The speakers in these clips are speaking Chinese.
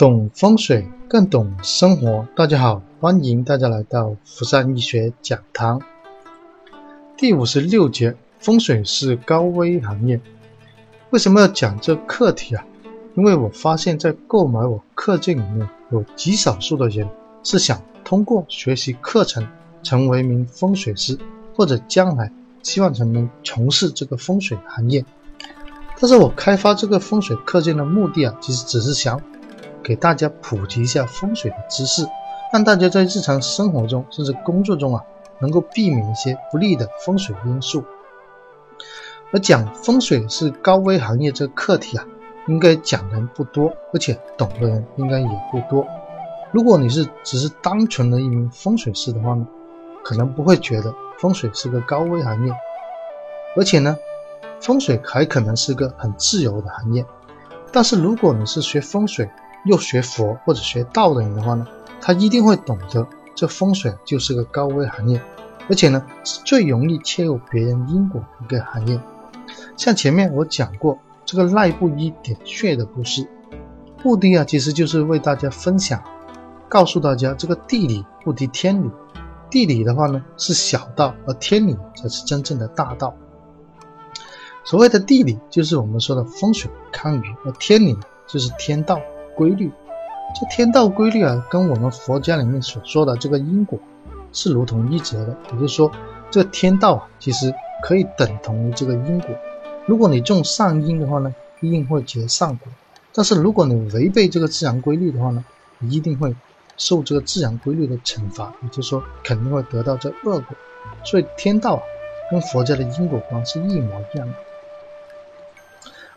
懂风水更懂生活。大家好，欢迎大家来到福善医学讲堂。第五十六节，风水是高危行业。为什么要讲这课题啊？因为我发现，在购买我课件里面，有极少数的人是想通过学习课程成为一名风水师，或者将来希望成能从事这个风水行业。但是我开发这个风水课件的目的啊，其实只是想给大家普及一下风水的知识，让大家在日常生活中甚至工作中啊，能够避免一些不利的风水因素。而讲风水是高危行业这个课题啊，应该讲的人不多，而且懂的人应该也不多。如果你是只是单纯的一名风水师的话呢，可能不会觉得风水是个高危行业，而且呢。风水还可能是个很自由的行业，但是如果你是学风水又学佛或者学道的人的话呢，他一定会懂得这风水就是个高危行业，而且呢是最容易切入别人因果的一个行业。像前面我讲过这个赖布衣点穴的故事，目的啊其实就是为大家分享，告诉大家这个地理不敌天理，地理的话呢是小道，而天理才是真正的大道。所谓的地理，就是我们说的风水堪舆；而天理就是天道规律。这天道规律啊，跟我们佛家里面所说的这个因果是如同一辙的。也就是说，这天道啊，其实可以等同于这个因果。如果你种善因的话呢，一定会结善果；但是如果你违背这个自然规律的话呢，你一定会受这个自然规律的惩罚。也就是说，肯定会得到这恶果。所以天道啊，跟佛家的因果观是一模一样的。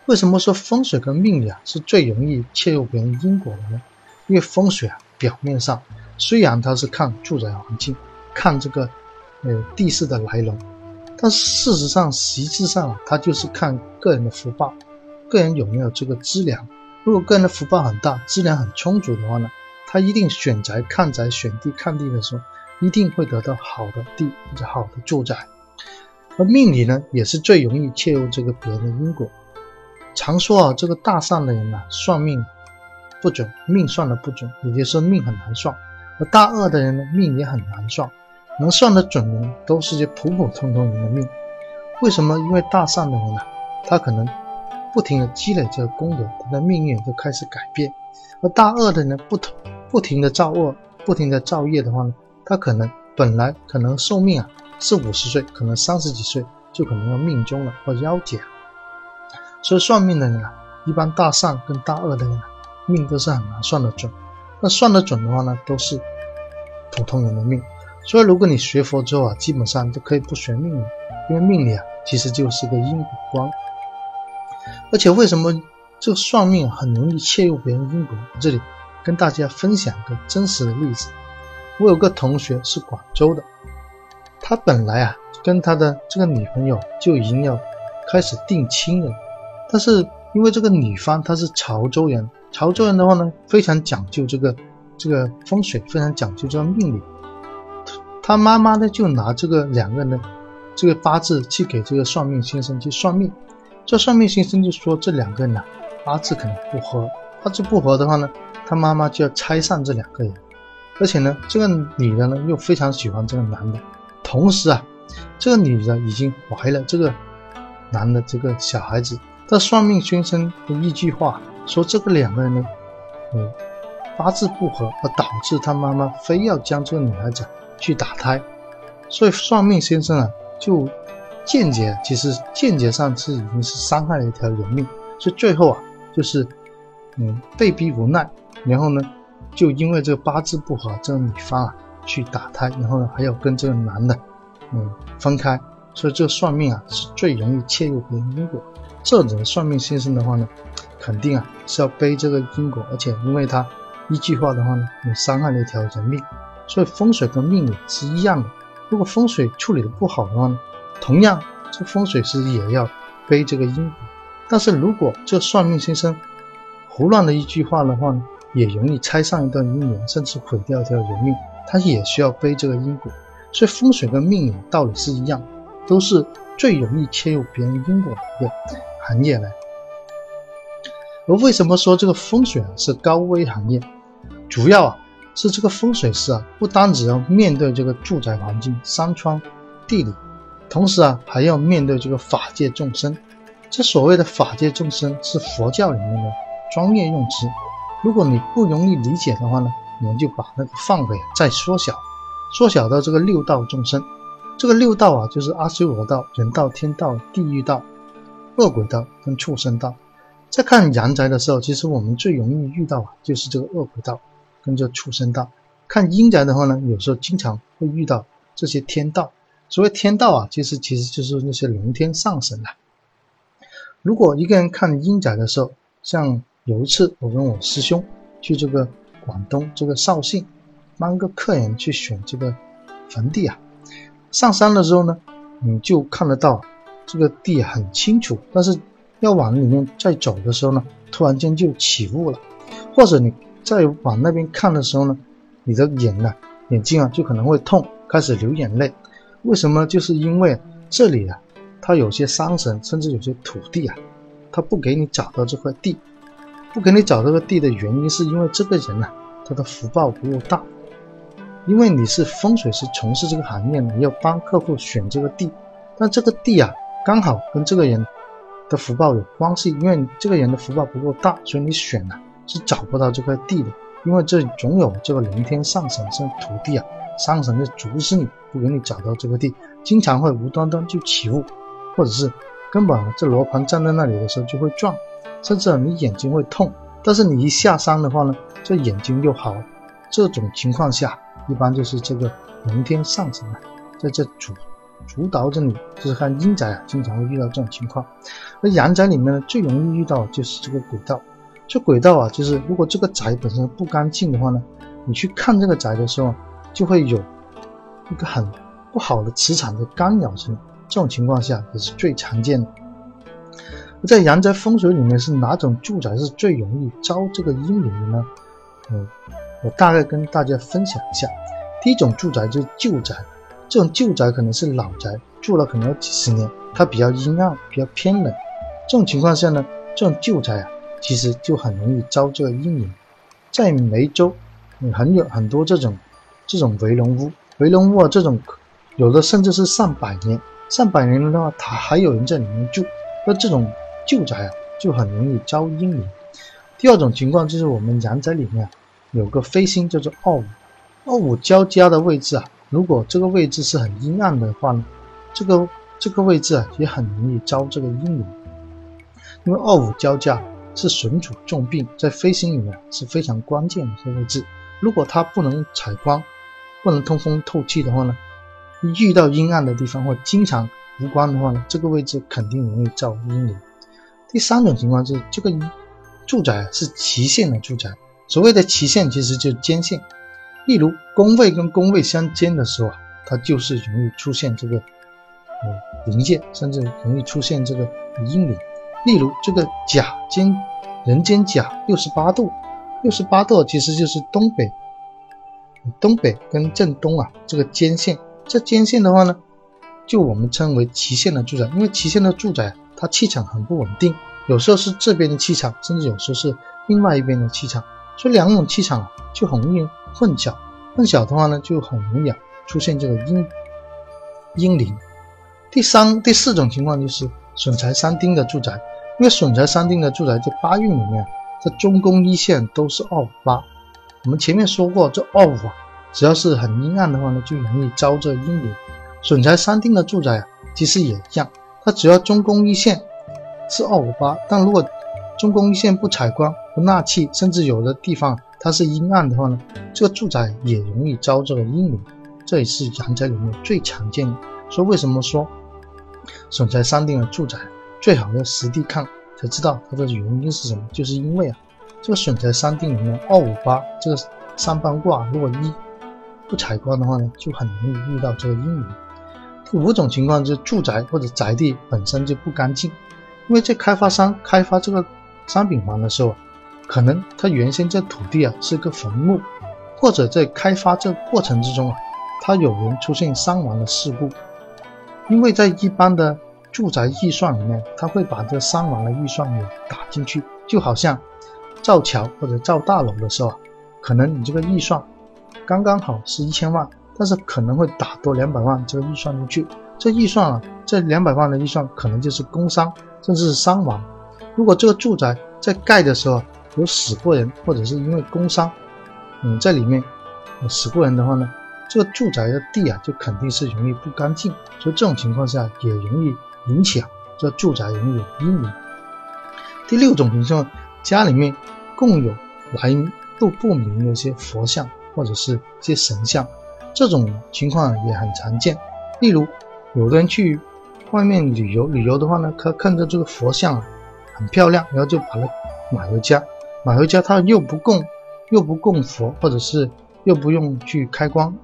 为什么说风水跟命理啊是最容易切入别人因果的呢？因为风水啊表面上虽然它是看住宅环境，看这个呃地势的来龙，但事实上实质上啊它就是看个人的福报，个人有没有这个资粮。如果个人的福报很大，资粮很充足的话呢，他一定选宅看宅、选地看地的时候，一定会得到好的地或者好的住宅。而命理呢，也是最容易切入这个别人的因果。常说啊，这个大善的人呐，算命不准，命算的不准，也就是命很难算；而大恶的人呢，命也很难算。能算得准的，都是些普普通通人的命。为什么？因为大善的人呢，他可能不停的积累这个功德，他的命运就开始改变；而大恶的人不同，不停的造恶，不停的造业的话呢，他可能本来可能寿命啊是五十岁，可能三十几岁就可能要命终了或夭折。所以算命的人啊，一般大善跟大恶的人啊，命都是很难算得准。那算得准的话呢，都是普通人的命。所以如果你学佛之后啊，基本上就可以不学命理，因为命理啊其实就是个因果观。而且为什么这个算命很容易切入别人因果？这里跟大家分享一个真实的例子。我有个同学是广州的，他本来啊跟他的这个女朋友就已经要开始定亲了。但是因为这个女方她是潮州人，潮州人的话呢，非常讲究这个这个风水，非常讲究这个命理。他妈妈呢就拿这个两个人的这个八字去给这个算命先生去算命，这算命先生就说这两个人呢八字可能不合，八字不合的话呢，他妈妈就要拆散这两个人。而且呢，这个女的呢又非常喜欢这个男的，同时啊，这个女的已经怀了这个男的这个小孩子。这算命先生的一句话说：“这个两个人呢，嗯，八字不合，而导致他妈妈非要将这个女孩子去打胎，所以算命先生啊，就间接，其实间接上是已经是伤害了一条人命，所以最后啊，就是嗯被逼无奈，然后呢，就因为这个八字不合，这个女方啊去打胎，然后呢还要跟这个男的嗯分开，所以这个算命啊是最容易切入别人因果。”这种算命先生的话呢，肯定啊是要背这个因果，而且因为他一句话的话呢，你伤害了一条人命，所以风水跟命理是一样的。如果风水处理的不好的话呢，同样这风水师也要背这个因果。但是如果这算命先生胡乱的一句话的话呢，也容易拆散一段姻缘，甚至毁掉一条人命，他也需要背这个因果。所以风水跟命理道理是一样，都是最容易切入别人因果的一个。行业来，而为什么说这个风水啊是高危行业？主要啊是这个风水师啊，不单只要面对这个住宅环境、山川、地理，同时啊还要面对这个法界众生。这所谓的法界众生是佛教里面的专业用词。如果你不容易理解的话呢，我们就把那个范围再缩小，缩小到这个六道众生。这个六道啊，就是阿修罗道、人道、天道、地狱道、恶鬼道跟畜生道。在看阳宅的时候，其实我们最容易遇到啊，就是这个恶鬼道跟这畜生道。看阴宅的话呢，有时候经常会遇到这些天道。所谓天道啊，其实其实就是那些龙天上神了。如果一个人看阴宅的时候，像有一次我跟我师兄去这个广东这个绍兴，帮个客人去选这个坟地啊，上山的时候呢，你就看得到这个地很清楚，但是。要往里面再走的时候呢，突然间就起雾了，或者你再往那边看的时候呢，你的眼呢，眼睛啊就可能会痛，开始流眼泪。为什么？就是因为这里啊，它有些山神，甚至有些土地啊，它不给你找到这块地，不给你找这个地的原因，是因为这个人呐，他的福报不够大。因为你是风水师，从事这个行业，你要帮客户选这个地，但这个地啊，刚好跟这个人。的福报有关系，因为这个人的福报不够大，所以你选呢是找不到这块地的，因为这总有这个龙天上神这土地啊，上神就阻止你不给你找到这个地，经常会无端端就起雾，或者是根本这罗盘站在那里的时候就会转，甚至你眼睛会痛，但是你一下山的话呢，这眼睛又好，这种情况下一般就是这个龙天上神啊在这主。主导着你，就是看阴宅啊，经常会遇到这种情况。而阳宅里面呢，最容易遇到就是这个轨道。这轨道啊，就是如果这个宅本身不干净的话呢，你去看这个宅的时候，就会有一个很不好的磁场的干扰着你。这种情况下也是最常见的。在阳宅风水里面，是哪种住宅是最容易招这个阴灵的呢？嗯，我大概跟大家分享一下。第一种住宅就是旧宅。这种旧宅可能是老宅，住了可能有几十年，它比较阴暗，比较偏冷。这种情况下呢，这种旧宅啊，其实就很容易招这个阴灵。在梅州，很有很多这种这种围龙屋，围龙屋啊，这种有的甚至是上百年，上百年的话，它还有人在里面住。那这种旧宅啊，就很容易招阴灵。第二种情况就是我们阳宅里面有个飞星叫做二五，二五交加的位置啊。如果这个位置是很阴暗的话呢，这个这个位置啊也很容易招这个阴灵，因为二五交架是损主重病，在飞行里面是非常关键的一个位置。如果它不能采光，不能通风透气的话呢，遇到阴暗的地方或经常无光的话呢，这个位置肯定容易招阴灵。第三种情况是这个住宅是齐线的住宅，所谓的齐线其实就是间线。例如宫位跟宫位相间的时候啊，它就是容易出现这个呃临界，甚至容易出现这个阴灵。例如这个甲间人间甲六十八度，六十八度其实就是东北，东北跟正东啊这个间线。这间线的话呢，就我们称为旗线的住宅，因为旗线的住宅它气场很不稳定，有时候是这边的气场，甚至有时候是另外一边的气场，所以两种气场就很容易。混淆，混淆的话呢，就很容易啊出现这个阴阴灵。第三、第四种情况就是损财三丁的住宅，因为损财三丁的住宅在八运里面，这中宫一线都是二五八。我们前面说过，这二五啊，只要是很阴暗的话呢，就容易招这阴灵。损财三丁的住宅啊，其实也一样，它只要中宫一线是二五八，但如果中宫一线不采光、不纳气，甚至有的地方。它是阴暗的话呢，这个住宅也容易招这个阴灵，这也是阳宅里面最常见的。所以为什么说损财三定的住宅最好要实地看才知道它的原因是什么？就是因为啊，这个损财三定里面二五八这个三方卦，如果一不采光的话呢，就很容易遇到这个阴灵。第五种情况就是住宅或者宅地本身就不干净，因为在开发商开发这个商品房的时候。可能它原先这土地啊是个坟墓，或者在开发这过程之中啊，它有人出现伤亡的事故。因为在一般的住宅预算里面，他会把这伤亡的预算也打进去，就好像造桥或者造大楼的时候啊，可能你这个预算刚刚好是一千万，但是可能会打多两百万这个预算进去。这预算啊，这两百万的预算可能就是工伤，甚至是伤亡。如果这个住宅在盖的时候有死过人，或者是因为工伤，嗯，在里面死过人的话呢，这个住宅的地啊就肯定是容易不干净，所以这种情况下也容易影响这住宅容易有阴影。第六种情况，家里面共有来路不明的一些佛像或者是一些神像，这种情况也很常见，例如。有的人去外面旅游，旅游的话呢，他看着这个佛像啊很漂亮，然后就把它买回家，买回家他又不供，又不供佛，或者是又不用去开光，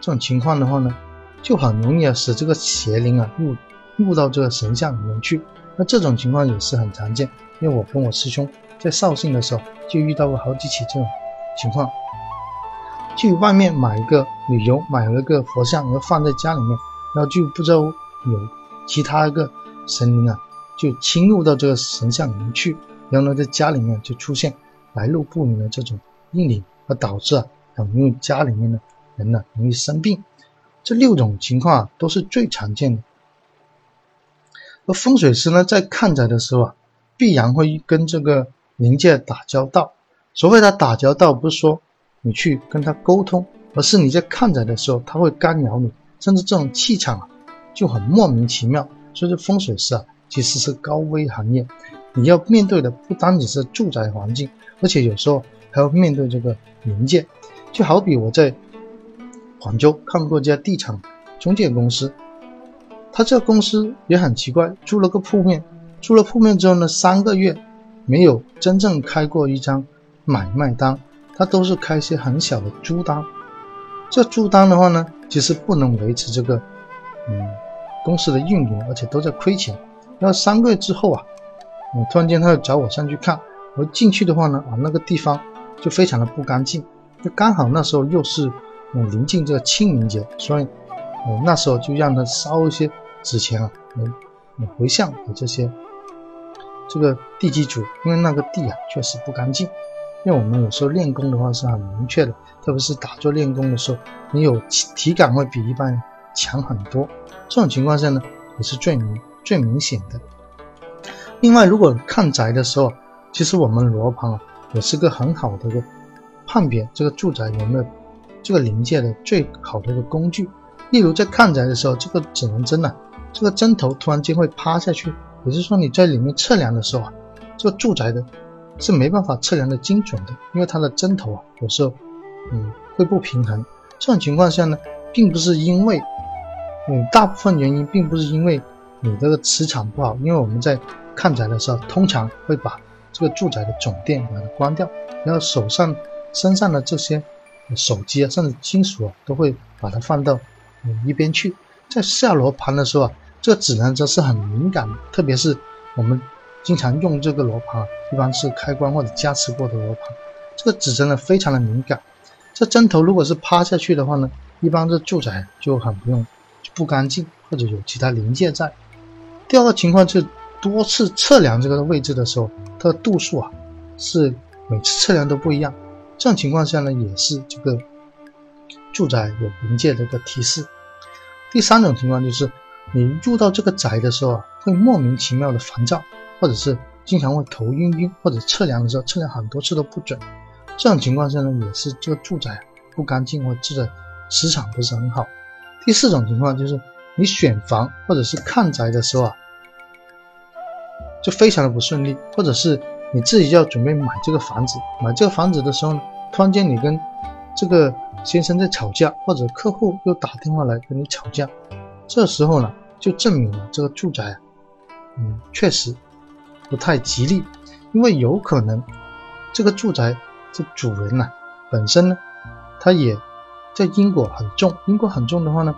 这种情况的话呢，就很容易啊使这个邪灵啊入入到这个神像里面去。那这种情况也是很常见，因为我跟我师兄在绍兴的时候就遇到过好几起这种情况，去外面买一个旅游，买了个佛像，然后放在家里面。然后就不知道有其他一个神灵啊，就侵入到这个神像里面去，然后呢，在家里面就出现来路不明的这种阴灵，而导致啊，很容易家里面的人呢容易生病。这六种情况啊，都是最常见的。而风水师呢，在看宅的时候啊，必然会跟这个灵界打交道。所谓的打交道，不是说你去跟他沟通，而是你在看宅的时候，他会干扰你。甚至这种气场啊，就很莫名其妙。所以说风水师啊，其实是高危行业。你要面对的不单仅是住宅环境，而且有时候还要面对这个灵界。就好比我在广州看过一家地产中介公司，他这公司也很奇怪，租了个铺面，租了铺面之后呢，三个月没有真正开过一张买卖单，他都是开些很小的租单。这租单的话呢？其实不能维持这个，嗯，公司的运营，而且都在亏钱。然后三个月之后啊，嗯，突然间他又找我上去看，我进去的话呢，啊，那个地方就非常的不干净。就刚好那时候又是嗯临近这个清明节，所以，嗯，那时候就让他烧一些纸钱啊，嗯，回向给这些这个地基主，因为那个地啊确实不干净。因为我们有时候练功的话是很明确的，特别是打坐练功的时候，你有体感会比一般人强很多。这种情况下呢，也是最明最明显的。另外，如果看宅的时候，其实我们罗盘啊，也是个很好的一个判别这个住宅有没有这个临界的最好的一个工具。例如在看宅的时候，这个指南针呢，这个针头突然间会趴下去，也就是说你在里面测量的时候啊，这个住宅的。是没办法测量的精准的，因为它的针头啊，有时候，嗯，会不平衡。这种情况下呢，并不是因为，嗯，大部分原因并不是因为你这个磁场不好，因为我们在看宅的时候，通常会把这个住宅的总电把它关掉，然后手上、身上的这些手机啊，甚至金属啊，都会把它放到一边去。在下罗盘的时候啊，这个指南针是很敏感的，特别是我们。经常用这个罗盘，一般是开关或者加持过的罗盘。这个指针呢非常的敏感，这针头如果是趴下去的话呢，一般这住宅就很不用不干净，或者有其他零件在。第二个情况是多次测量这个位置的时候，它的度数啊是每次测量都不一样。这种情况下呢，也是这个住宅有临界的一个提示。第三种情况就是你入到这个宅的时候啊，会莫名其妙的烦躁。或者是经常会头晕晕，或者测量的时候测量很多次都不准，这种情况下呢，也是这个住宅不干净，或者磁场不是很好。第四种情况就是你选房或者是看宅的时候啊，就非常的不顺利，或者是你自己要准备买这个房子，买这个房子的时候呢，突然间你跟这个先生在吵架，或者客户又打电话来跟你吵架，这时候呢，就证明了这个住宅啊，嗯，确实。不太吉利，因为有可能这个住宅这主人呐本身呢，他也在因果很重，因果很重的话呢，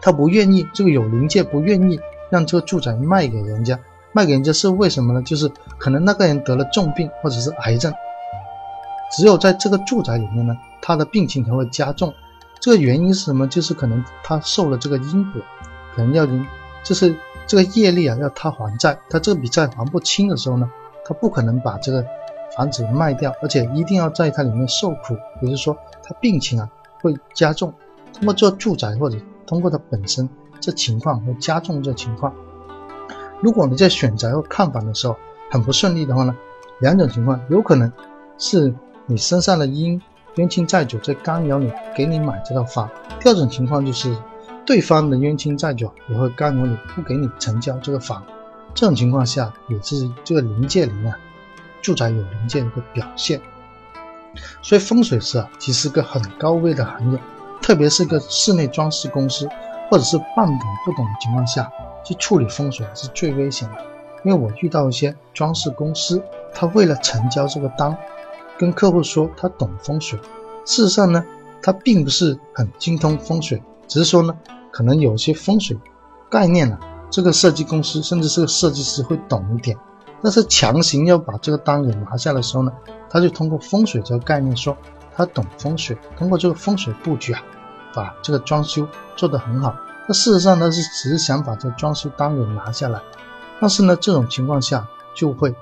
他不愿意这个有灵界不愿意让这个住宅卖给人家，卖给人家是为什么呢？就是可能那个人得了重病或者是癌症，只有在这个住宅里面呢，他的病情才会加重。这个原因是什么？就是可能他受了这个因果，可能要因，就是。这个业力啊，要他还债，他这笔债还不清的时候呢，他不可能把这个房子卖掉，而且一定要在它里面受苦，也就是说他病情啊会加重。通过做住宅或者通过它本身这情况会加重这情况。如果你在选择或看房的时候很不顺利的话呢，两种情况有可能是你身上的因冤亲债主在干扰你给你买这套房；第二种情况就是对方的冤亲债主也会干扰你不给你成交这个房。这种情况下也是这个临界灵啊，住宅有临界的一个表现。所以风水师啊，其实是个很高危的行业。特别是个室内装饰公司，或者是半懂不懂的情况下去处理风水是最危险的。因为我遇到一些装饰公司，他为了成交这个单，跟客户说他懂风水，事实上呢，他并不是很精通风水，只是说呢，可能有些风水概念呢，这个设计公司甚至是个设计师会懂一点，但是强行要把这个单给拿下的时候呢，他就通过风水这个概念说他懂风水，通过这个风水布局啊。把这个装修做得很好，那事实上呢是只是想把这装修单给拿下来，但是呢这种情况下就会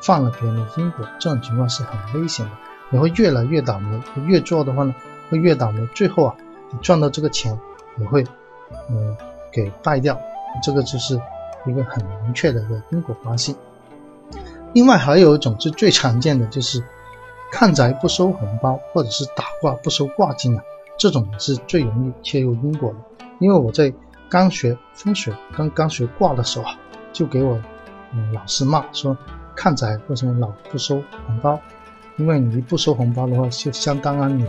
犯了别人的因果，这种情况是很危险的，你会越来越倒霉，越做的话呢会越倒霉，最后啊你赚到这个钱也会嗯给败掉，这个就是一个很明确的一个因果关系。另外还有一种是最常见的就是看宅不收红包，或者是打卦不收卦金啊。这种是最容易切入因果的，因为我在刚学风水、刚刚学卦的时候啊，就给我嗯老师骂说，看宅为什么老不收红包？因为你一不收红包的话，就相当于你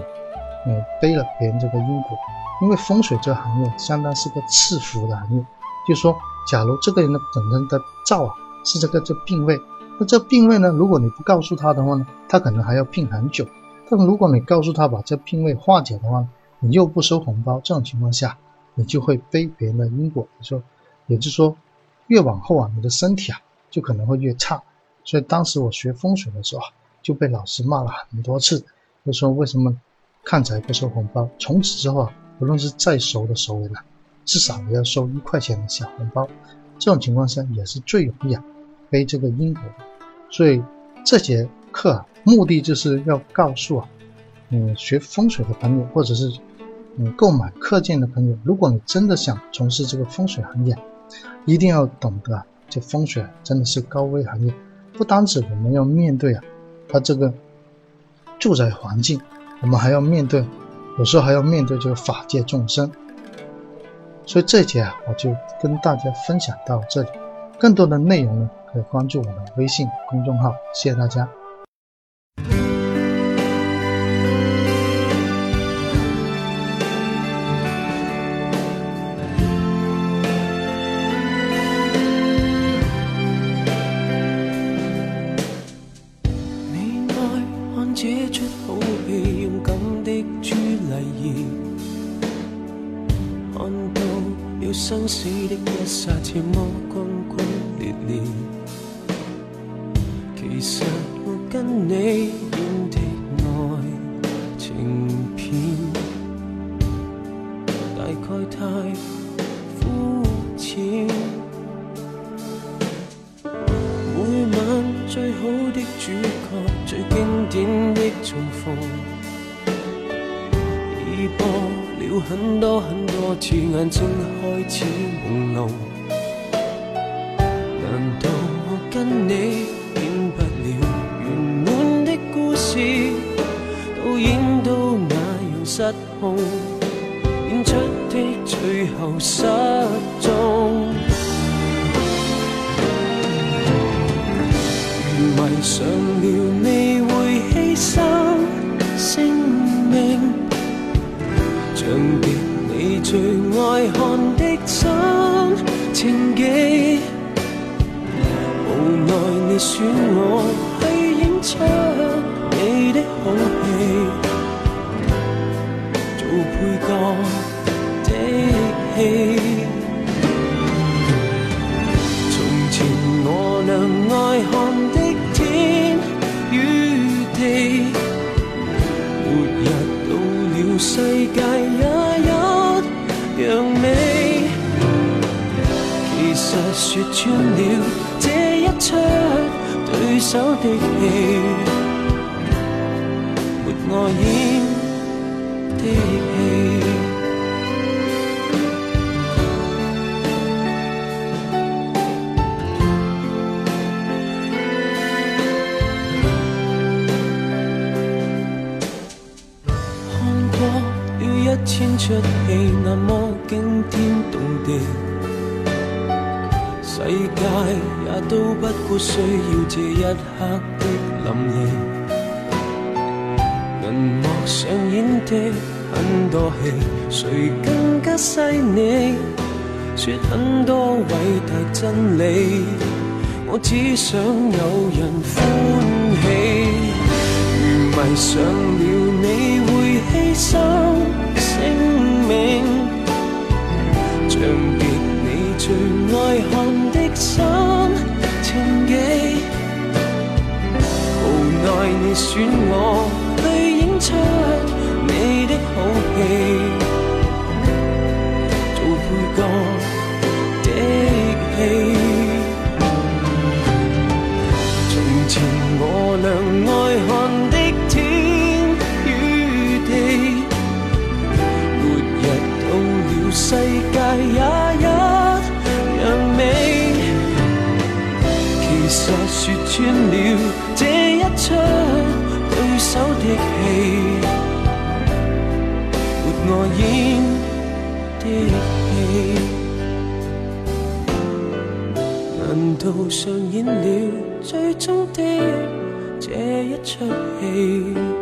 嗯背了别人这个因果。因为风水这个行业相当是个赐福的行业，就说假如这个人的本身的灶啊是这个这病位，那这病位呢，如果你不告诉他的话呢，他可能还要病很久。但如果你告诉他把这病位化解的话，你又不收红包，这种情况下，你就会背别人的因果。你说，也就是说，越往后啊，你的身体啊，就可能会越差。所以当时我学风水的时候啊，就被老师骂了很多次，就说为什么看财不收红包？从此之后啊，不论是再熟的熟人啊，至少也要收一块钱的小红包。这种情况下也是最容易啊背这个因果的。所以这节课啊，目的就是要告诉啊，嗯，学风水的朋友或者是。你购买课件的朋友，如果你真的想从事这个风水行业，一定要懂得这风水真的是高危行业。不单止我们要面对啊，它这个住宅环境，我们还要面对，有时候还要面对这个法界众生。所以这节啊，我就跟大家分享到这里。更多的内容呢，可以关注我的微信公众号。谢谢大家。的一刹，这么轟轟烈烈。其实我跟你演的爱情片，大概太肤浅。每晚最好的主角，最经典的重逢，已播了很多很多次，眼睛。开始朦胧，演不了圆满的故事？导演都那样失控，演出的最后失踪。如迷上了你会牺牲性命，像极你最爱看。新情记，无奈你选我去演出你的好戏，做配角的戏。从前我俩爱看的天与地，末日到了，世界也一样美。其实说穿了出。对手的戏，没我演的戏。看过了一千出戏，那么惊天动地。世界也都不过需要这一刻的淋漓。银幕上演的很多戏，谁更加细腻？说很多伟大真理，我只想有人欢喜。如迷上了你会牺牲性命，像最爱看的心情记。无奈你选上演了最终的这一出戏？